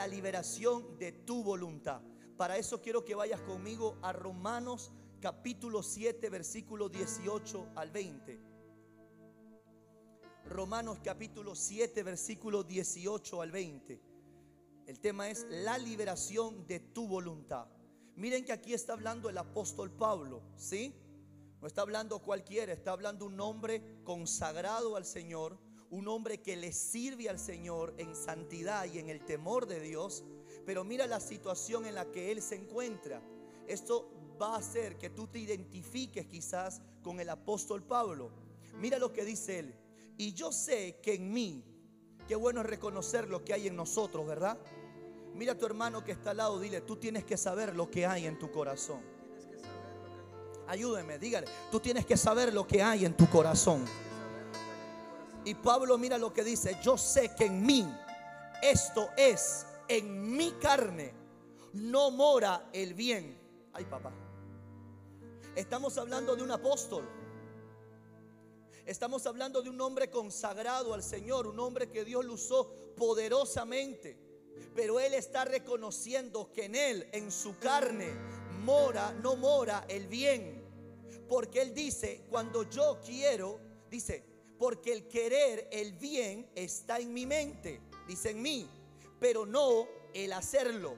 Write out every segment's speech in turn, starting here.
la liberación de tu voluntad. Para eso quiero que vayas conmigo a Romanos capítulo 7, versículo 18 al 20. Romanos capítulo 7, versículo 18 al 20. El tema es la liberación de tu voluntad. Miren que aquí está hablando el apóstol Pablo, ¿sí? No está hablando cualquiera, está hablando un hombre consagrado al Señor, un hombre que le sirve al Señor en santidad y en el temor de Dios. Pero mira la situación en la que él se encuentra. Esto va a hacer que tú te identifiques quizás con el apóstol Pablo. Mira lo que dice él. Y yo sé que en mí, qué bueno es reconocer lo que hay en nosotros, ¿verdad? Mira a tu hermano que está al lado, dile, tú tienes que saber lo que hay en tu corazón. Ayúdeme, dígale, tú tienes que saber lo que hay en tu corazón. Y Pablo mira lo que dice, yo sé que en mí, esto es, en mi carne, no mora el bien. Ay, papá. Estamos hablando de un apóstol Estamos hablando de un hombre consagrado al Señor, un hombre que Dios lo usó poderosamente. Pero él está reconociendo que en él, en su carne, mora, no mora el bien. Porque él dice, cuando yo quiero, dice, porque el querer el bien está en mi mente, dice en mí, pero no el hacerlo.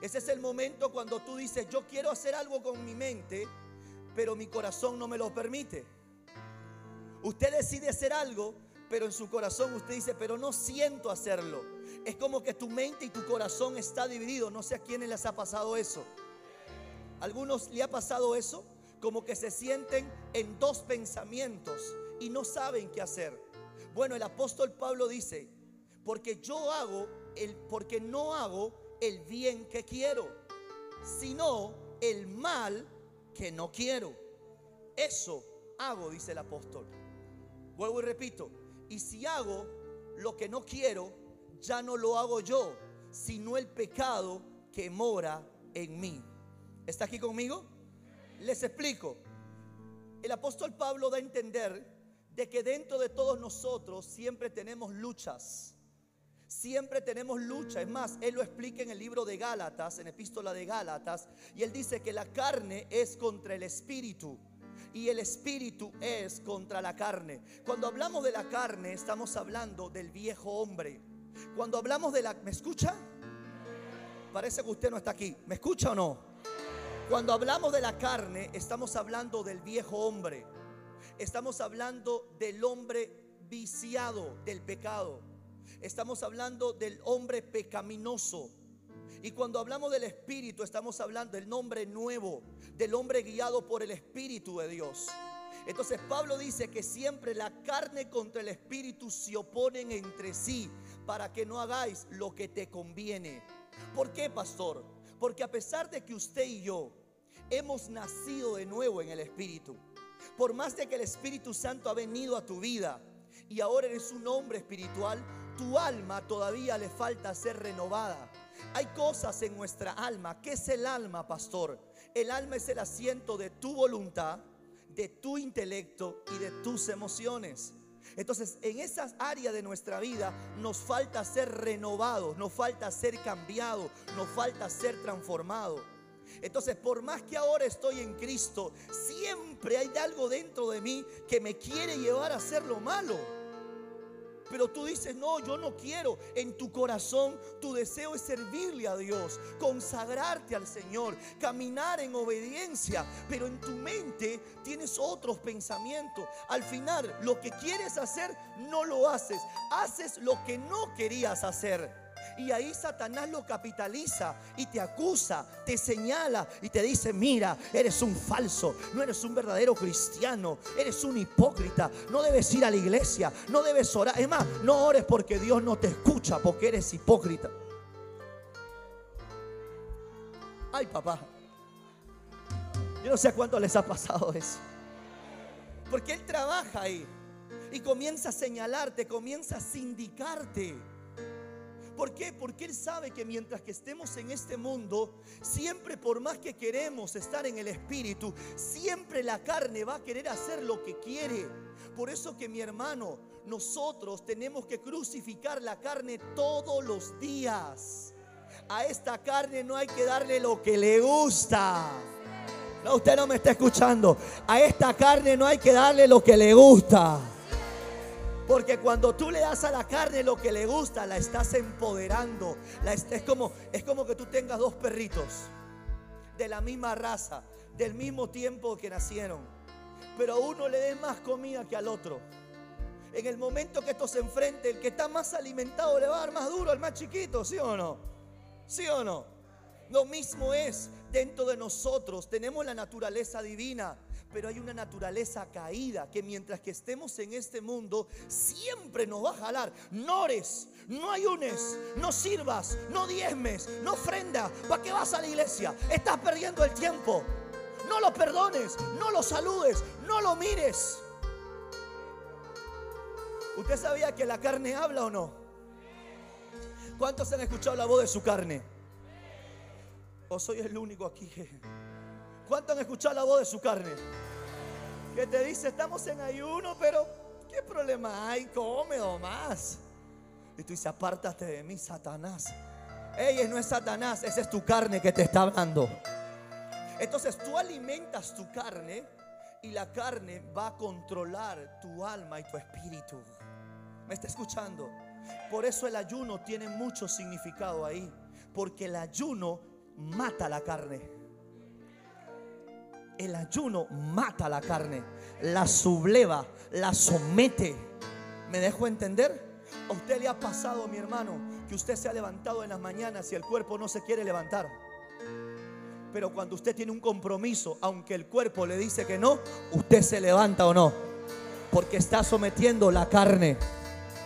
Ese es el momento cuando tú dices, yo quiero hacer algo con mi mente, pero mi corazón no me lo permite. Usted decide hacer algo, pero en su corazón usted dice, pero no siento hacerlo. Es como que tu mente y tu corazón está dividido. No sé a quiénes les ha pasado eso. ¿Algunos le ha pasado eso? Como que se sienten en dos pensamientos y no saben qué hacer. Bueno, el apóstol Pablo dice, porque yo hago el porque no hago el bien que quiero, sino el mal que no quiero. Eso hago, dice el apóstol. Vuelvo y repito, y si hago lo que no quiero, ya no lo hago yo, sino el pecado que mora en mí. ¿Está aquí conmigo? Les explico. El apóstol Pablo da a entender de que dentro de todos nosotros siempre tenemos luchas. Siempre tenemos lucha. Es más, él lo explica en el libro de Gálatas, en epístola de Gálatas, y él dice que la carne es contra el espíritu y el espíritu es contra la carne. Cuando hablamos de la carne, estamos hablando del viejo hombre. Cuando hablamos de la... ¿Me escucha? Parece que usted no está aquí. ¿Me escucha o no? Cuando hablamos de la carne, estamos hablando del viejo hombre. Estamos hablando del hombre viciado del pecado. Estamos hablando del hombre pecaminoso. Y cuando hablamos del Espíritu, estamos hablando del nombre nuevo, del hombre guiado por el Espíritu de Dios. Entonces Pablo dice que siempre la carne contra el Espíritu se oponen entre sí para que no hagáis lo que te conviene. ¿Por qué, pastor? Porque a pesar de que usted y yo hemos nacido de nuevo en el Espíritu, por más de que el Espíritu Santo ha venido a tu vida y ahora eres un hombre espiritual, tu alma todavía le falta ser renovada. Hay cosas en nuestra alma. ¿Qué es el alma, pastor? El alma es el asiento de tu voluntad, de tu intelecto y de tus emociones. Entonces, en esas áreas de nuestra vida nos falta ser renovados, nos falta ser cambiados, nos falta ser transformados. Entonces, por más que ahora estoy en Cristo, siempre hay algo dentro de mí que me quiere llevar a hacer lo malo. Pero tú dices, no, yo no quiero. En tu corazón tu deseo es servirle a Dios, consagrarte al Señor, caminar en obediencia. Pero en tu mente tienes otros pensamientos. Al final, lo que quieres hacer, no lo haces. Haces lo que no querías hacer. Y ahí Satanás lo capitaliza y te acusa, te señala y te dice, mira, eres un falso, no eres un verdadero cristiano, eres un hipócrita, no debes ir a la iglesia, no debes orar. Es más, no ores porque Dios no te escucha, porque eres hipócrita. Ay, papá. Yo no sé a cuánto les ha pasado eso. Porque Él trabaja ahí y comienza a señalarte, comienza a sindicarte. ¿Por qué? Porque Él sabe que mientras que estemos en este mundo, siempre por más que queremos estar en el Espíritu, siempre la carne va a querer hacer lo que quiere. Por eso que mi hermano, nosotros tenemos que crucificar la carne todos los días. a esta carne no hay que darle lo que le gusta. No, usted no me está escuchando. A esta carne no hay que darle lo que le gusta. Porque cuando tú le das a la carne lo que le gusta, la estás empoderando. es, como, es como que tú tengas dos perritos de la misma raza, del mismo tiempo que nacieron. Pero a uno le des más comida que al otro. En el momento que esto se enfrente, el que está más alimentado le va a dar más duro al más chiquito, ¿sí o no? ¿Sí o no? Lo mismo es dentro de nosotros. Tenemos la naturaleza divina, pero hay una naturaleza caída que mientras que estemos en este mundo, siempre nos va a jalar. No ores, no ayunes, no sirvas, no diezmes, no ofrenda. ¿Para qué vas a la iglesia? Estás perdiendo el tiempo. No lo perdones, no lo saludes, no lo mires. ¿Usted sabía que la carne habla o no? ¿Cuántos han escuchado la voz de su carne? ¿O soy el único aquí? ¿Cuántos han escuchado la voz de su carne? Que te dice, estamos en ayuno, pero ¿qué problema hay? Come o más. Y tú dices, apártate de mí, Satanás. Ey, no es Satanás, esa es tu carne que te está hablando. Entonces tú alimentas tu carne y la carne va a controlar tu alma y tu espíritu. ¿Me está escuchando? Por eso el ayuno tiene mucho significado ahí. Porque el ayuno mata la carne. El ayuno mata la carne, la subleva, la somete. ¿Me dejo entender? A usted le ha pasado, mi hermano, que usted se ha levantado en las mañanas y el cuerpo no se quiere levantar. Pero cuando usted tiene un compromiso, aunque el cuerpo le dice que no, usted se levanta o no. Porque está sometiendo la carne.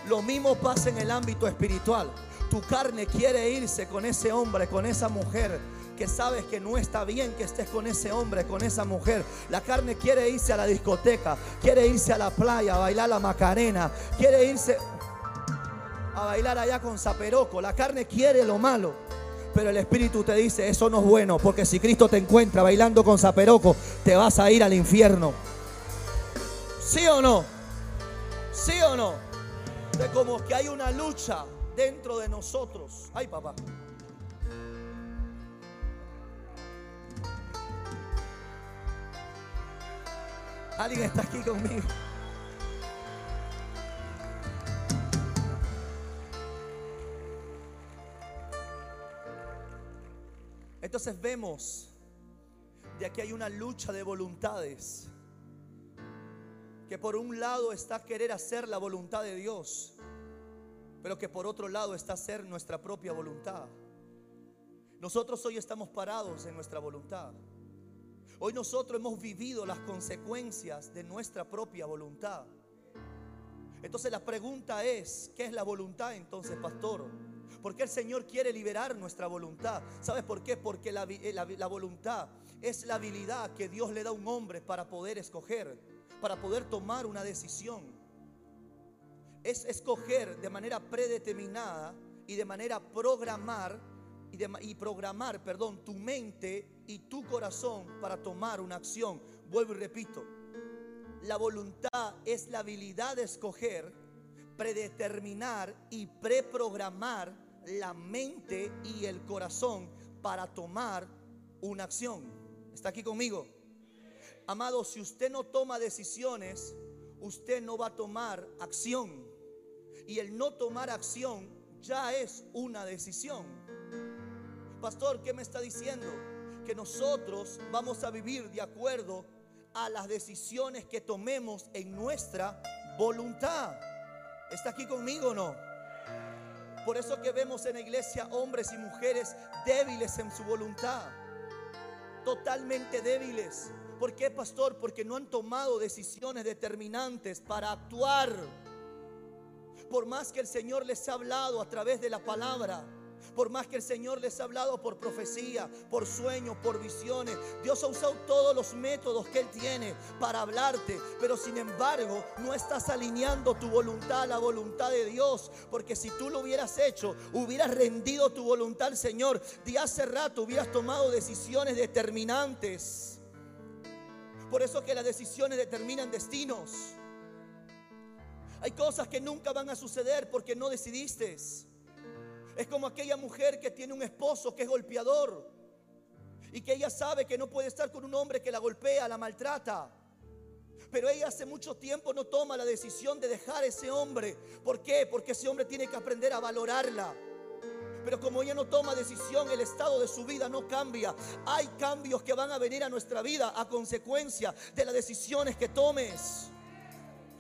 Lo mismo pasa en el ámbito espiritual. Tu carne quiere irse con ese hombre, con esa mujer que sabes que no está bien que estés con ese hombre, con esa mujer. La carne quiere irse a la discoteca, quiere irse a la playa a bailar la macarena, quiere irse a bailar allá con Zaperoco. La carne quiere lo malo. Pero el Espíritu te dice, eso no es bueno, porque si Cristo te encuentra bailando con Zaperoco, te vas a ir al infierno. ¿Sí o no? ¿Sí o no? De como que hay una lucha dentro de nosotros. Ay, papá. Alguien está aquí conmigo. Entonces vemos de aquí hay una lucha de voluntades. Que por un lado está querer hacer la voluntad de Dios pero que por otro lado está ser nuestra propia voluntad. Nosotros hoy estamos parados en nuestra voluntad. Hoy nosotros hemos vivido las consecuencias de nuestra propia voluntad. Entonces la pregunta es, ¿qué es la voluntad entonces, pastor? Porque el Señor quiere liberar nuestra voluntad. ¿Sabes por qué? Porque la, eh, la, voluntad es la habilidad que Dios le da a un hombre para poder escoger, para poder tomar una decisión es escoger de manera predeterminada y de manera programar y, programar, perdón, tu mente y tu corazón para tomar una acción. Vuelvo y repito, la voluntad es la habilidad de escoger, predeterminar y preprogramar la mente y el corazón para tomar una acción. ¿Está aquí conmigo? Amado, si usted no toma decisiones, usted no va a tomar acción. Y el no tomar acción ya es una decisión. Pastor, ¿qué me está diciendo? Que nosotros vamos a vivir de acuerdo a las decisiones que tomemos en nuestra voluntad. ¿Está aquí conmigo o no? Por eso que vemos en la iglesia hombres y mujeres débiles en su voluntad. Totalmente débiles. ¿Por qué, pastor? Porque no han tomado decisiones determinantes para actuar por más que el Señor les ha hablado a través de la palabra, por más que el Señor les ha hablado por profecía, por sueños, por visiones. Dios ha usado todos los métodos que Él tiene para hablarte. Pero sin embargo, no estás alineando tu voluntad a la voluntad de Dios. Porque si tú lo hubieras hecho, hubieras rendido tu voluntad al Señor. De hace rato hubieras tomado decisiones determinantes. Por eso que las decisiones determinan destinos. Hay cosas que nunca van a suceder porque no decidiste. Es como aquella mujer que tiene un esposo que es golpeador y que ella sabe que no puede estar con un hombre que la golpea, la maltrata. Pero ella hace mucho tiempo no toma la decisión de dejar ese hombre. ¿Por qué? Porque ese hombre tiene que aprender a valorarla. Pero como ella no toma decisión, el estado de su vida no cambia. Hay cambios que van a venir a nuestra vida a consecuencia de las decisiones que tomes.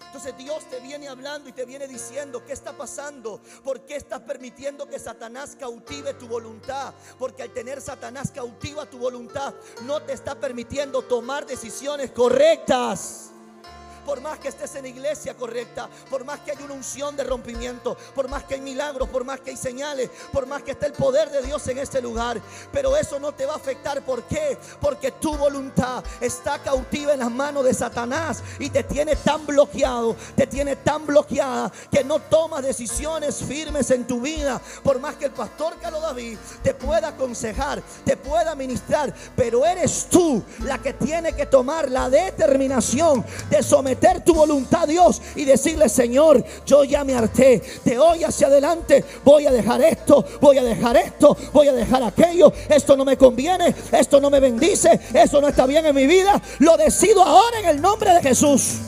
Entonces Dios te viene hablando y te viene diciendo, ¿qué está pasando? ¿Por qué estás permitiendo que Satanás cautive tu voluntad? Porque al tener Satanás cautiva tu voluntad, no te está permitiendo tomar decisiones correctas por más que estés en iglesia correcta, por más que hay una unción de rompimiento, por más que hay milagros, por más que hay señales, por más que esté el poder de Dios en este lugar. Pero eso no te va a afectar. ¿Por qué? Porque tu voluntad está cautiva en las manos de Satanás y te tiene tan bloqueado, te tiene tan bloqueada que no tomas decisiones firmes en tu vida. Por más que el pastor Carlos David te pueda aconsejar, te pueda ministrar, pero eres tú la que tiene que tomar la determinación de someter tu voluntad Dios y decirle, Señor, yo ya me harté, de hoy hacia adelante voy a dejar esto, voy a dejar esto, voy a dejar aquello, esto no me conviene, esto no me bendice, esto no está bien en mi vida, lo decido ahora en el nombre de Jesús.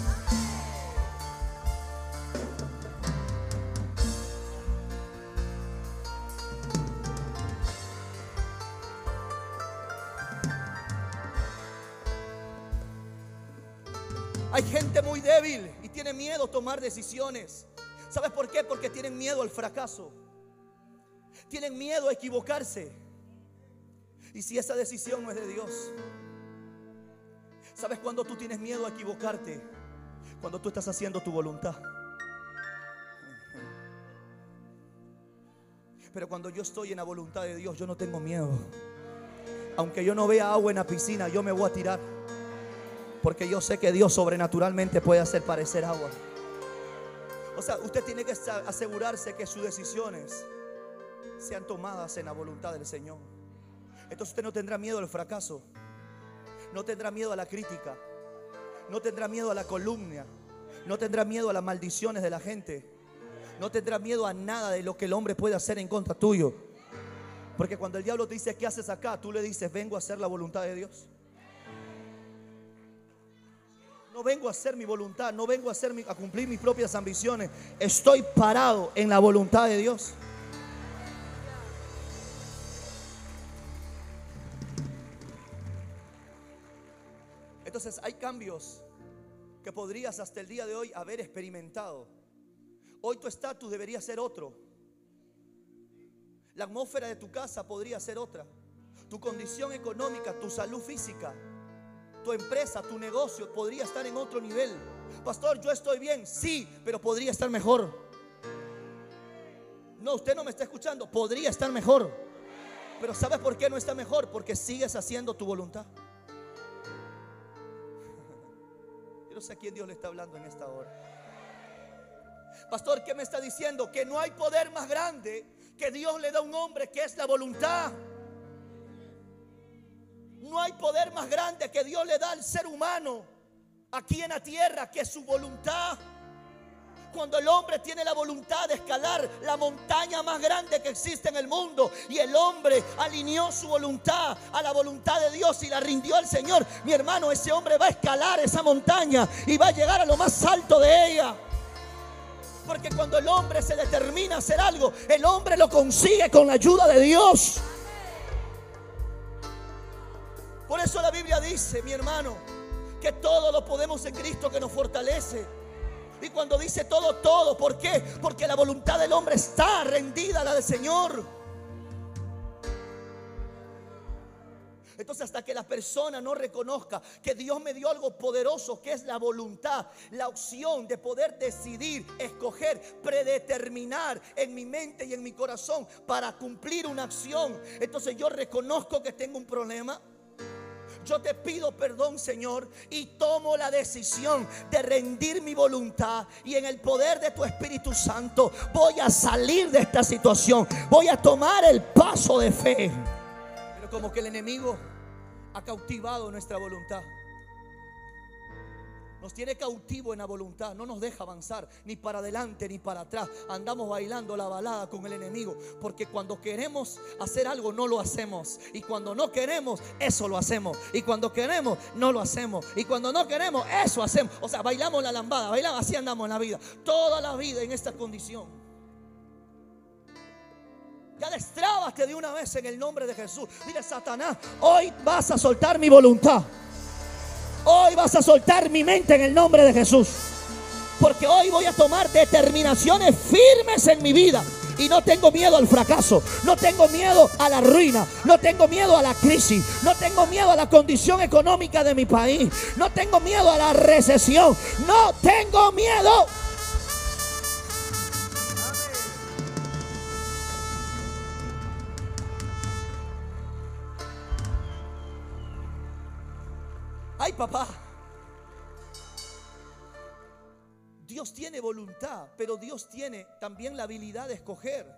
Hay gente muy débil y tiene miedo a tomar decisiones. ¿Sabes por qué? Porque tienen miedo al fracaso. Tienen miedo a equivocarse. Y si esa decisión no es de Dios. ¿Sabes cuándo tú tienes miedo a equivocarte? Cuando tú estás haciendo tu voluntad. Pero cuando yo estoy en la voluntad de Dios, yo no tengo miedo. Aunque yo no vea agua en la piscina, yo me voy a tirar. Porque yo sé que Dios sobrenaturalmente puede hacer parecer agua. O sea, usted tiene que asegurarse que sus decisiones sean tomadas en la voluntad del Señor. Entonces usted no tendrá miedo al fracaso. No tendrá miedo a la crítica. No tendrá miedo a la columna. No tendrá miedo a las maldiciones de la gente. No tendrá miedo a nada de lo que el hombre puede hacer en contra tuyo. Porque cuando el diablo te dice, ¿qué haces acá? Tú le dices, vengo a hacer la voluntad de Dios. No vengo a hacer mi voluntad, no vengo a, a cumplir mis propias ambiciones. Estoy parado en la voluntad de Dios. Entonces hay cambios que podrías hasta el día de hoy haber experimentado. Hoy tu estatus debería ser otro. La atmósfera de tu casa podría ser otra. Tu condición económica, tu salud física tu empresa, tu negocio podría estar en otro nivel. Pastor, yo estoy bien, sí, pero podría estar mejor. No, usted no me está escuchando, podría estar mejor. Pero ¿sabes por qué no está mejor? Porque sigues haciendo tu voluntad. Yo no sé a quién Dios le está hablando en esta hora. Pastor, ¿qué me está diciendo? Que no hay poder más grande que Dios le da a un hombre que es la voluntad. No hay poder más grande que Dios le da al ser humano aquí en la tierra que su voluntad. Cuando el hombre tiene la voluntad de escalar la montaña más grande que existe en el mundo y el hombre alineó su voluntad a la voluntad de Dios y la rindió al Señor, mi hermano, ese hombre va a escalar esa montaña y va a llegar a lo más alto de ella. Porque cuando el hombre se determina a hacer algo, el hombre lo consigue con la ayuda de Dios. Por eso la Biblia dice, mi hermano, que todo lo podemos en Cristo que nos fortalece. Y cuando dice todo, todo, ¿por qué? Porque la voluntad del hombre está rendida a la del Señor. Entonces hasta que la persona no reconozca que Dios me dio algo poderoso, que es la voluntad, la opción de poder decidir, escoger, predeterminar en mi mente y en mi corazón para cumplir una acción. Entonces yo reconozco que tengo un problema yo te pido perdón, Señor, y tomo la decisión de rendir mi voluntad y en el poder de tu Espíritu Santo voy a salir de esta situación, voy a tomar el paso de fe. Pero como que el enemigo ha cautivado nuestra voluntad. Nos tiene cautivo en la voluntad, no nos deja avanzar ni para adelante ni para atrás. Andamos bailando la balada con el enemigo, porque cuando queremos hacer algo no lo hacemos. Y cuando no queremos, eso lo hacemos. Y cuando queremos, no lo hacemos. Y cuando no queremos, eso hacemos. O sea, bailamos la lambada, bailamos, así andamos en la vida. Toda la vida en esta condición. Ya destrábate de una vez en el nombre de Jesús. Dile, Satanás, hoy vas a soltar mi voluntad. Hoy vas a soltar mi mente en el nombre de Jesús. Porque hoy voy a tomar determinaciones firmes en mi vida. Y no tengo miedo al fracaso, no tengo miedo a la ruina, no tengo miedo a la crisis, no tengo miedo a la condición económica de mi país, no tengo miedo a la recesión, no tengo miedo. Ay, papá. Dios tiene voluntad, pero Dios tiene también la habilidad de escoger.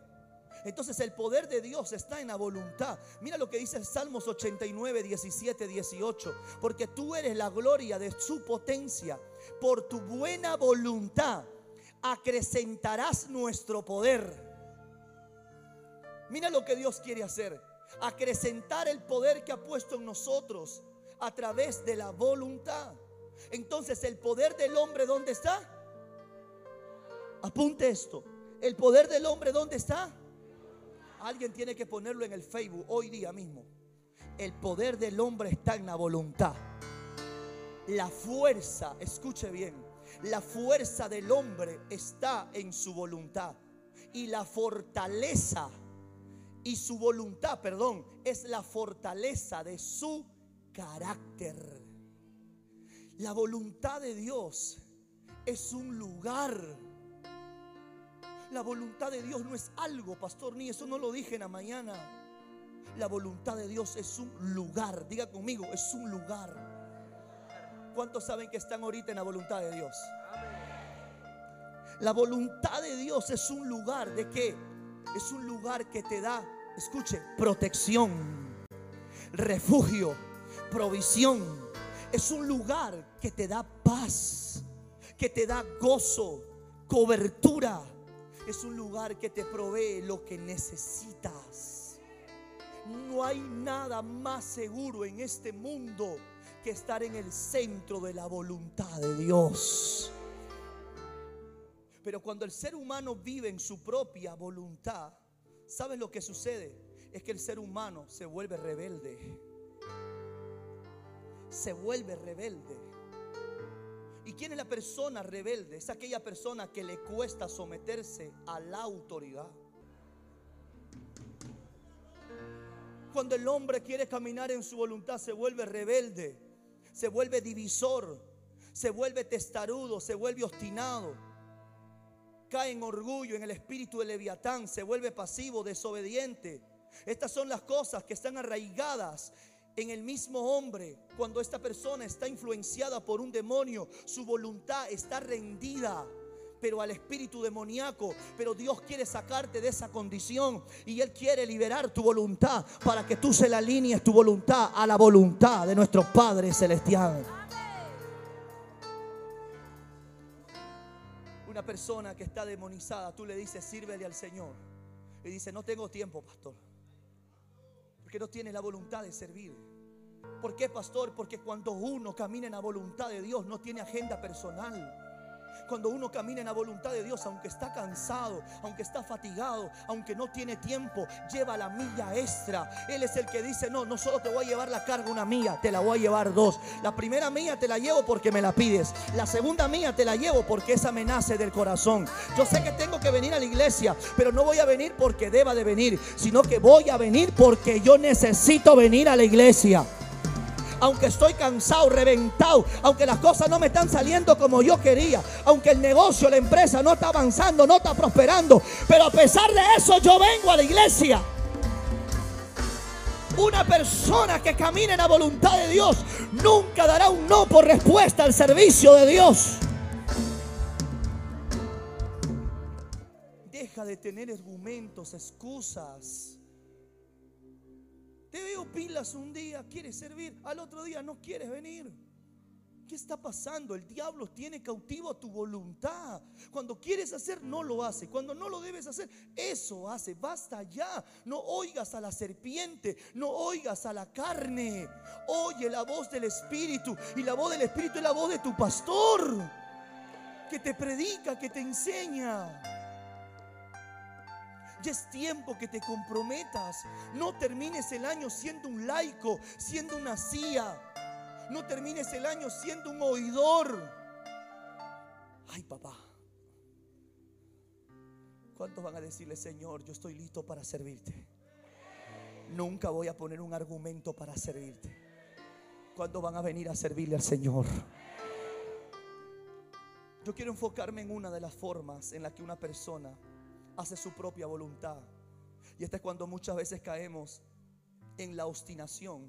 Entonces el poder de Dios está en la voluntad. Mira lo que dice el Salmos 89, 17, 18. Porque tú eres la gloria de su potencia. Por tu buena voluntad acrecentarás nuestro poder. Mira lo que Dios quiere hacer. Acrecentar el poder que ha puesto en nosotros a través de la voluntad. Entonces, el poder del hombre, ¿dónde está? Apunte esto. El poder del hombre, ¿dónde está? Alguien tiene que ponerlo en el Facebook hoy día mismo. El poder del hombre está en la voluntad. La fuerza, escuche bien, la fuerza del hombre está en su voluntad. Y la fortaleza y su voluntad, perdón, es la fortaleza de su carácter. La voluntad de Dios es un lugar. La voluntad de Dios no es algo, pastor, ni eso no lo dije en la mañana. La voluntad de Dios es un lugar. Diga conmigo, es un lugar. ¿Cuántos saben que están ahorita en la voluntad de Dios? La voluntad de Dios es un lugar de qué? Es un lugar que te da, escuche, protección, refugio provisión. Es un lugar que te da paz, que te da gozo, cobertura. Es un lugar que te provee lo que necesitas. No hay nada más seguro en este mundo que estar en el centro de la voluntad de Dios. Pero cuando el ser humano vive en su propia voluntad, ¿sabes lo que sucede? Es que el ser humano se vuelve rebelde se vuelve rebelde. ¿Y quién es la persona rebelde? Es aquella persona que le cuesta someterse a la autoridad. Cuando el hombre quiere caminar en su voluntad, se vuelve rebelde, se vuelve divisor, se vuelve testarudo, se vuelve obstinado, cae en orgullo, en el espíritu de Leviatán, se vuelve pasivo, desobediente. Estas son las cosas que están arraigadas en el mismo hombre, cuando esta persona está influenciada por un demonio, su voluntad está rendida pero al espíritu demoníaco. Pero Dios quiere sacarte de esa condición y Él quiere liberar tu voluntad para que tú se la alinees tu voluntad a la voluntad de nuestro Padre Celestial. Una persona que está demonizada, tú le dices, sírvele al Señor. Y dice, no tengo tiempo, pastor que no tiene la voluntad de servir. ¿Por qué, pastor? Porque cuando uno camina en la voluntad de Dios no tiene agenda personal. Cuando uno camina en la voluntad de Dios, aunque está cansado, aunque está fatigado, aunque no tiene tiempo, lleva la milla extra. Él es el que dice, no, no solo te voy a llevar la carga una milla, te la voy a llevar dos. La primera milla te la llevo porque me la pides. La segunda milla te la llevo porque esa me nace del corazón. Yo sé que tengo que venir a la iglesia, pero no voy a venir porque deba de venir, sino que voy a venir porque yo necesito venir a la iglesia aunque estoy cansado, reventado, aunque las cosas no me están saliendo como yo quería, aunque el negocio, la empresa no está avanzando, no está prosperando, pero a pesar de eso yo vengo a la iglesia. Una persona que camina en la voluntad de Dios nunca dará un no por respuesta al servicio de Dios. Deja de tener argumentos, excusas. Te veo pilas un día, quieres servir, al otro día no quieres venir. ¿qué está pasando? El diablo tiene cautivo a tu voluntad. Cuando quieres hacer, no lo hace. Cuando no lo debes hacer, eso hace. Basta ya. No oigas a la serpiente, no oigas a la carne. Oye la voz del Espíritu. Y la voz del Espíritu es la voz de tu pastor, que te predica, que te enseña. Ya es tiempo que te comprometas. No termines el año siendo un laico, siendo una CIA. No termines el año siendo un oidor. Ay, papá. ¿Cuántos van a decirle, Señor, yo estoy listo para servirte? Nunca voy a poner un argumento para servirte. ¿Cuándo van a venir a servirle al Señor? Yo quiero enfocarme en una de las formas en la que una persona hace su propia voluntad. Y este es cuando muchas veces caemos en la obstinación.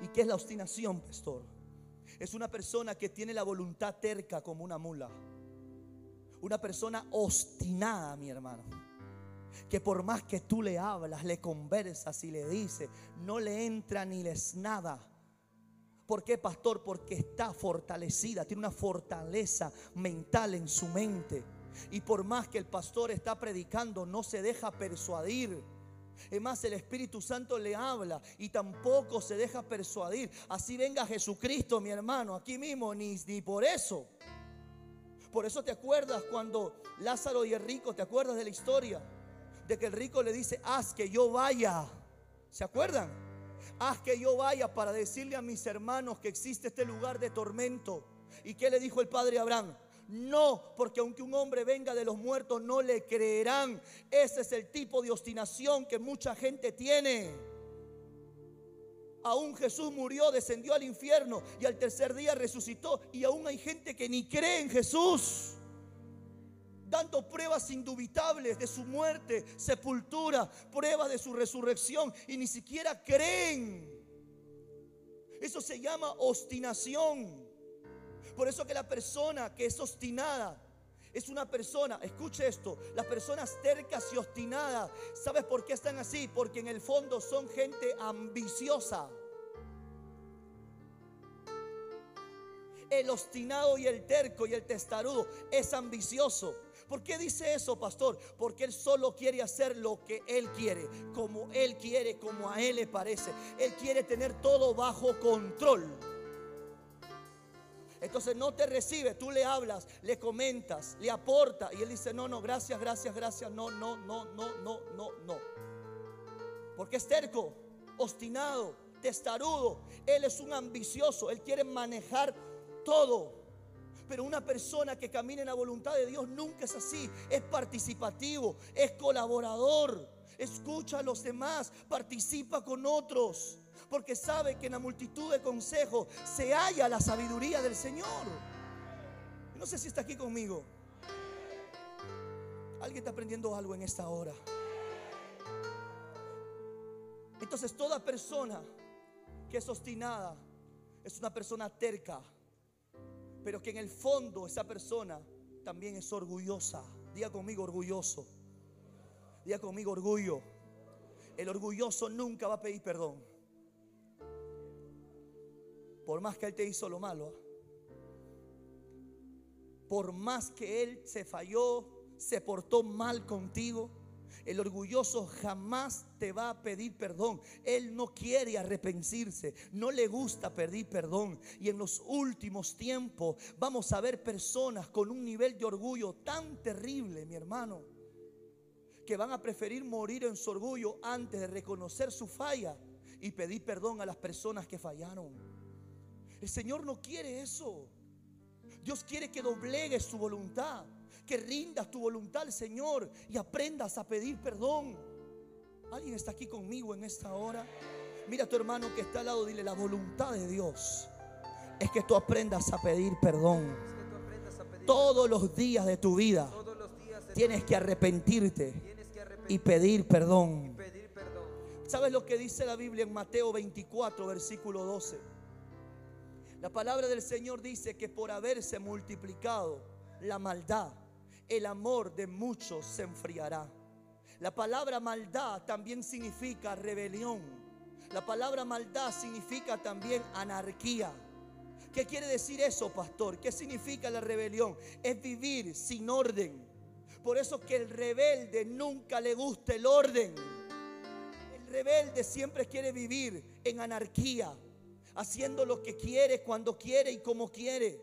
¿Y qué es la obstinación, pastor? Es una persona que tiene la voluntad terca como una mula. Una persona obstinada, mi hermano. Que por más que tú le hablas, le conversas y le dices, no le entra ni les nada. ¿Por qué, pastor? Porque está fortalecida, tiene una fortaleza mental en su mente. Y por más que el pastor está predicando, no se deja persuadir. Es más, el Espíritu Santo le habla y tampoco se deja persuadir. Así venga Jesucristo, mi hermano, aquí mismo, ni, ni por eso. Por eso te acuerdas cuando Lázaro y el rico, ¿te acuerdas de la historia? De que el rico le dice, haz que yo vaya. ¿Se acuerdan? Haz que yo vaya para decirle a mis hermanos que existe este lugar de tormento. ¿Y qué le dijo el padre Abraham? No, porque aunque un hombre venga de los muertos, no le creerán. Ese es el tipo de obstinación que mucha gente tiene. Aún Jesús murió, descendió al infierno y al tercer día resucitó. Y aún hay gente que ni cree en Jesús. Dando pruebas indubitables de su muerte, sepultura, pruebas de su resurrección y ni siquiera creen. Eso se llama obstinación. Por eso que la persona que es obstinada es una persona, escuche esto, las personas tercas y obstinadas, ¿sabes por qué están así? Porque en el fondo son gente ambiciosa. El obstinado y el terco y el testarudo es ambicioso. ¿Por qué dice eso, pastor? Porque él solo quiere hacer lo que él quiere, como él quiere, como a él le parece. Él quiere tener todo bajo control. Entonces no te recibe, tú le hablas, le comentas, le aporta y él dice, no, no, gracias, gracias, gracias, no, no, no, no, no, no, no. Porque es terco, obstinado, testarudo. Él es un ambicioso, él quiere manejar todo. Pero una persona que camina en la voluntad de Dios nunca es así. Es participativo, es colaborador. Escucha a los demás, participa con otros porque sabe que en la multitud de consejos se halla la sabiduría del Señor. No sé si está aquí conmigo. Alguien está aprendiendo algo en esta hora. Entonces toda persona que es obstinada es una persona terca, pero que en el fondo esa persona también es orgullosa. Diga conmigo orgulloso. Diga conmigo orgullo. El orgulloso nunca va a pedir perdón. Por más que Él te hizo lo malo. Por más que Él se falló, se portó mal contigo. El orgulloso jamás te va a pedir perdón. Él no quiere arrepentirse, no le gusta pedir perdón. Y en los últimos tiempos vamos a ver personas con un nivel de orgullo tan terrible, mi hermano, que van a preferir morir en su orgullo antes de reconocer su falla y pedir perdón a las personas que fallaron. El Señor no quiere eso. Dios quiere que doblegues tu voluntad, que rindas tu voluntad al Señor y aprendas a pedir perdón. ¿Alguien está aquí conmigo en esta hora? Mira a tu hermano que está al lado, dile, la voluntad de Dios es que tú aprendas a pedir perdón. Todos los días de tu vida tienes que arrepentirte y pedir perdón. ¿Sabes lo que dice la Biblia en Mateo 24, versículo 12? La palabra del Señor dice que por haberse multiplicado la maldad, el amor de muchos se enfriará. La palabra maldad también significa rebelión. La palabra maldad significa también anarquía. ¿Qué quiere decir eso, pastor? ¿Qué significa la rebelión? Es vivir sin orden. Por eso que el rebelde nunca le gusta el orden. El rebelde siempre quiere vivir en anarquía, haciendo lo que quiere, cuando quiere y como quiere.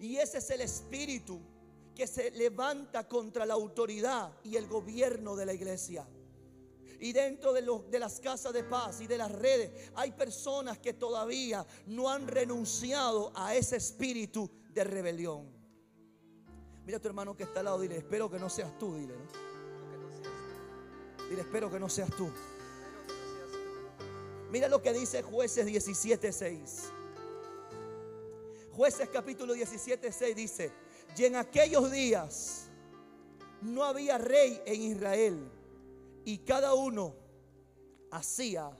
Y ese es el espíritu que se levanta contra la autoridad y el gobierno de la iglesia. Y dentro de, de, las casas de paz y de las redes hay personas que todavía no han renunciado a ese espíritu de rebelión. Mira a tu hermano que está al lado, dile, espero que no seas tú, dile. Dile, espero que no seas tú. Mira lo que dice jueces 17.6. Jueces capítulo 17.6 dice, y en aquellos días no había rey en Israel y cada uno hacía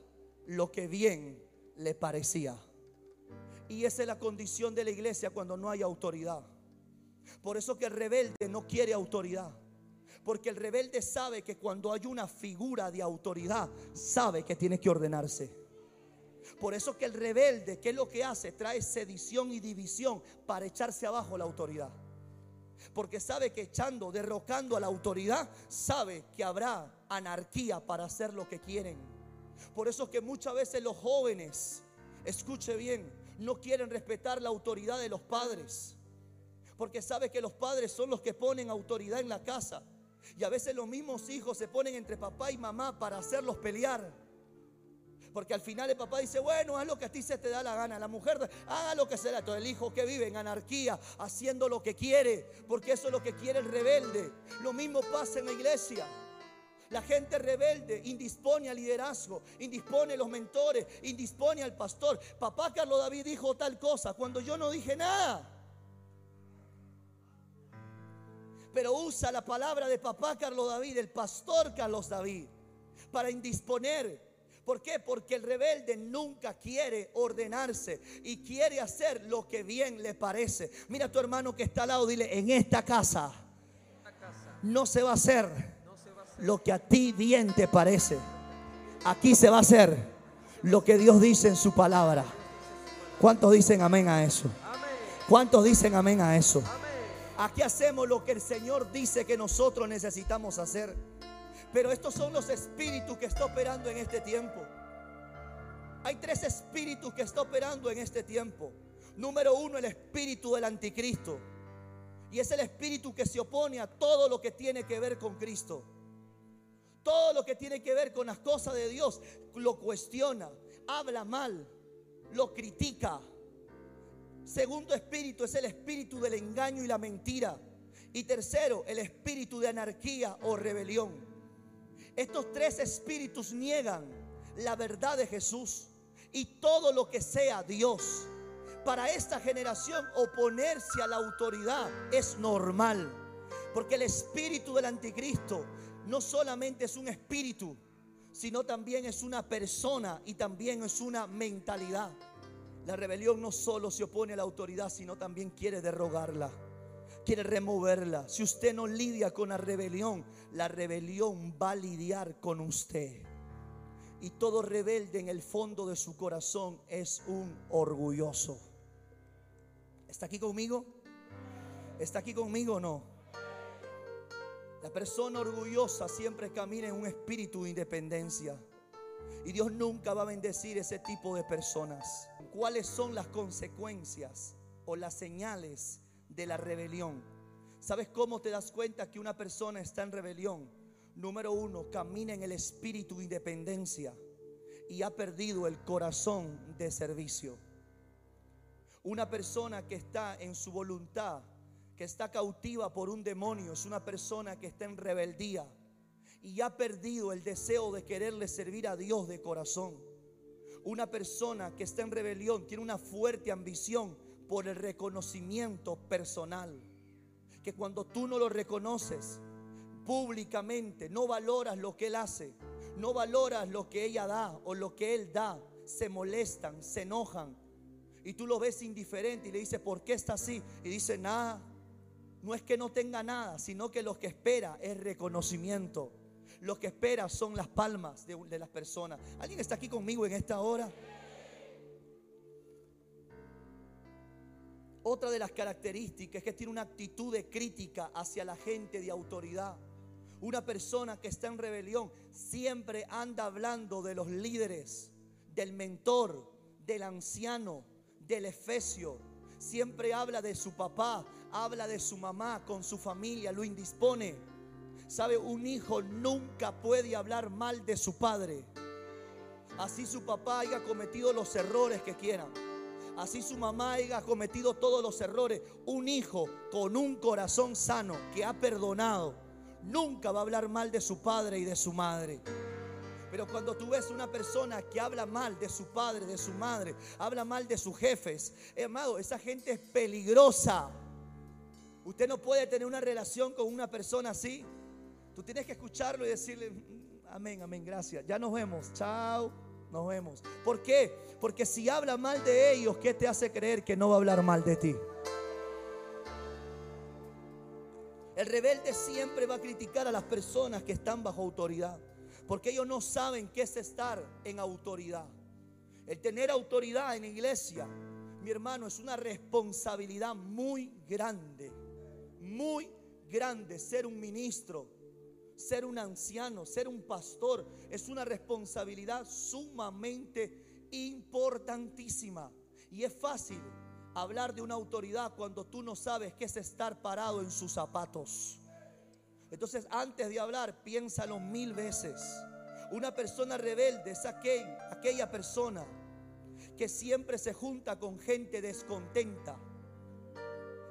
lo que bien le parecía. Y esa es la condición de la iglesia cuando no hay autoridad. Por eso que el rebelde no quiere autoridad. Porque el rebelde sabe que cuando hay una figura de autoridad, sabe que tiene que ordenarse. Por eso que el rebelde, ¿qué es lo que hace? Trae sedición y división para echarse abajo la autoridad. Porque sabe que echando, derrocando a la autoridad, sabe que habrá anarquía para hacer lo que quieren. Por eso que muchas veces los jóvenes, escuche bien, no quieren respetar la autoridad de los padres. Porque sabe que los padres son los que ponen autoridad en la casa. Y a veces los mismos hijos se ponen entre papá y mamá para hacerlos pelear. Porque al final el papá dice, bueno, haz lo que a ti se te da la gana. La mujer, haga lo que será. Todo el hijo que vive en anarquía, haciendo lo que quiere. Porque eso es lo que quiere el rebelde. Lo mismo pasa en la iglesia. La gente rebelde indispone al liderazgo, indispone a los mentores, indispone al pastor. Papá Carlos David dijo tal cosa cuando yo no dije nada. Pero usa la palabra de papá Carlos David, el pastor Carlos David, para indisponer. ¿Por qué? Porque el rebelde nunca quiere ordenarse y quiere hacer lo que bien le parece. Mira a tu hermano que está al lado, dile, en esta casa no se va a hacer lo que a ti bien te parece. Aquí se va a hacer lo que Dios dice en su palabra. ¿Cuántos dicen amén a eso? ¿Cuántos dicen amén a eso? Aquí hacemos lo que el Señor dice que nosotros necesitamos hacer. Pero estos son los espíritus que está operando en este tiempo. Hay tres espíritus que está operando en este tiempo. Número uno, el espíritu del anticristo. Y es el espíritu que se opone a todo lo que tiene que ver con Cristo. Todo lo que tiene que ver con las cosas de Dios lo cuestiona, habla mal, lo critica. Segundo espíritu es el espíritu del engaño y la mentira. Y tercero, el espíritu de anarquía o rebelión. Estos tres espíritus niegan la verdad de Jesús y todo lo que sea Dios. Para esta generación oponerse a la autoridad es normal. Porque el espíritu del anticristo no solamente es un espíritu, sino también es una persona y también es una mentalidad. La rebelión no solo se opone a la autoridad, sino también quiere derrogarla, quiere removerla. Si usted no lidia con la rebelión, la rebelión va a lidiar con usted. Y todo rebelde en el fondo de su corazón es un orgulloso. ¿Está aquí conmigo? ¿Está aquí conmigo o no? La persona orgullosa siempre camina en un espíritu de independencia. Y Dios nunca va a bendecir ese tipo de personas. ¿Cuáles son las consecuencias o las señales de la rebelión? ¿Sabes cómo te das cuenta que una persona está en rebelión? Número uno, camina en el espíritu de independencia y ha perdido el corazón de servicio. Una persona que está en su voluntad que está cautiva por un demonio, es una persona que está en rebeldía y ha perdido el deseo de quererle servir a Dios de corazón. Una persona que está en rebelión tiene una fuerte ambición por el reconocimiento personal. Que cuando tú no lo reconoces públicamente, no valoras lo que él hace, no valoras lo que ella da o lo que él da, se molestan, se enojan. Y tú lo ves indiferente y le dices, ¿por qué está así? Y dice, nada, no es que no tenga nada, sino que lo que espera es reconocimiento. Lo que espera son las palmas de, las personas. ¿Alguien está aquí conmigo en esta hora? Otra de las características es que tiene una actitud de crítica hacia la gente de autoridad. Una persona que está en rebelión siempre anda hablando de los líderes, del mentor, del anciano, del efesio. Siempre habla de su papá, habla de su mamá con su familia, lo indispone. Sabe, un hijo nunca puede hablar mal de su padre. Así su papá haya cometido los errores que quieran. Así su mamá haya cometido todos los errores. Un hijo con un corazón sano que ha perdonado nunca va a hablar mal de su padre y de su madre. Pero cuando tú ves una persona que habla mal de su padre, de su madre, habla mal de sus jefes, amado, esa gente es peligrosa. Usted no puede tener una relación con una persona así. Tú tienes que escucharlo y decirle, mm, amén, amén, gracias. Ya nos vemos, chao, nos vemos. ¿Por qué? Porque si habla mal de ellos, ¿qué te hace creer que no va a hablar mal de ti? El rebelde siempre va a criticar a las personas que están bajo autoridad, porque ellos no saben qué es estar en autoridad. El tener autoridad en la iglesia, mi hermano, es una responsabilidad muy grande, muy grande ser un ministro, ser un anciano, ser un pastor, es una responsabilidad sumamente importantísima. Y es fácil hablar de una autoridad cuando tú no sabes qué es estar parado en sus zapatos. Entonces, antes de hablar, piénsalo mil veces. Una persona rebelde es aquella persona que siempre se junta con gente descontenta.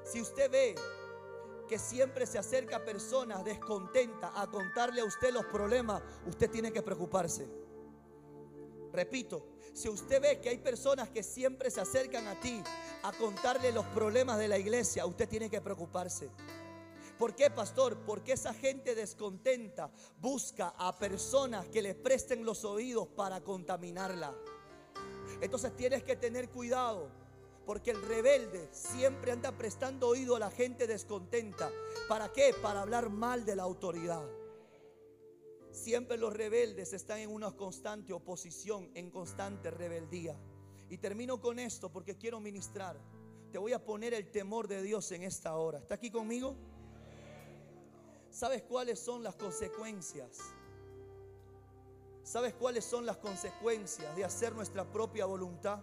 Si usted ve que siempre se acerca a personas descontentas a contarle a usted los problemas, usted tiene que preocuparse. Repito, si usted ve que hay personas que siempre se acercan a ti a contarle los problemas de la iglesia, usted tiene que preocuparse. ¿Por qué, pastor? Porque esa gente descontenta busca a personas que le presten los oídos para contaminarla. Entonces tienes que tener cuidado, porque el rebelde siempre anda prestando oído a la gente descontenta. ¿Para qué? Para hablar mal de la autoridad. Siempre los rebeldes están en una constante oposición, en constante rebeldía. Y termino con esto porque quiero ministrar. Te voy a poner el temor de Dios en esta hora. ¿Está aquí conmigo? ¿Sabes cuáles son las consecuencias? ¿Sabes cuáles son las consecuencias de hacer nuestra propia voluntad?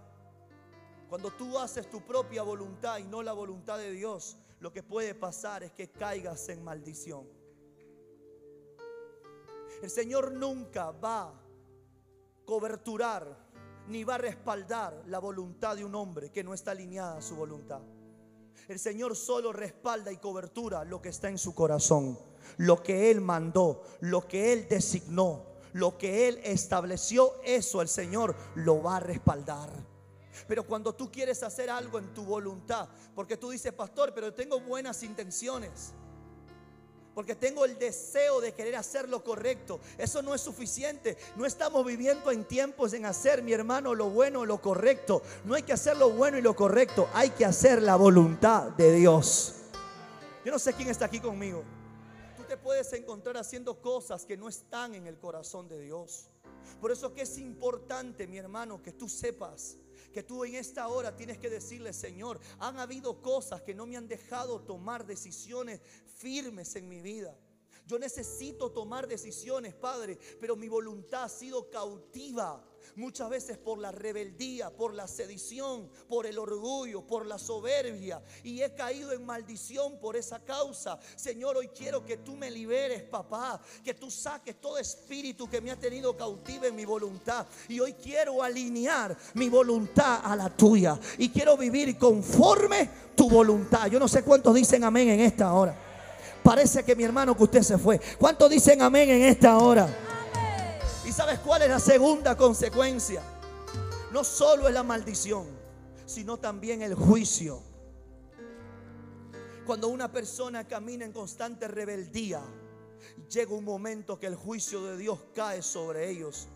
Cuando tú haces tu propia voluntad y no la voluntad de Dios, lo que puede pasar es que caigas en maldición. El Señor nunca va a coberturar ni va a respaldar la voluntad de un hombre que no está alineada a su voluntad. El Señor solo respalda y cobertura lo que está en su corazón, lo que Él mandó, lo que Él designó, lo que Él estableció, eso el Señor lo va a respaldar. Pero cuando tú quieres hacer algo en tu voluntad, porque tú dices, pastor, pero tengo buenas intenciones porque tengo el deseo de querer hacer lo correcto. Eso no es suficiente. No estamos viviendo en tiempos en hacer, mi hermano, lo bueno o lo correcto. No hay que hacer lo bueno y lo correcto. Hay que hacer la voluntad de Dios. Yo no sé quién está aquí conmigo. Tú te puedes encontrar haciendo cosas que no están en el corazón de Dios. Por eso que es importante, mi hermano, que tú sepas que tú en esta hora tienes que decirle, Señor, han habido cosas que no me han dejado tomar decisiones firmes en mi vida. Yo necesito tomar decisiones, Padre, pero mi voluntad ha sido cautiva muchas veces por la rebeldía, por la sedición, por el orgullo, por la soberbia. Y he caído en maldición por esa causa. Señor, hoy quiero que tú me liberes, papá. Que tú saques todo espíritu que me ha tenido cautiva en mi voluntad. Y hoy quiero alinear mi voluntad a la tuya. Y quiero vivir conforme tu voluntad. Yo no sé cuántos dicen amén en esta hora. Parece que mi hermano que usted se fue. ¿Cuántos dicen amén en esta hora? ¿Y sabes cuál es la segunda consecuencia? No solo es la maldición, sino también el juicio. Cuando una persona camina en constante rebeldía, llega un momento que el juicio de Dios cae sobre ellos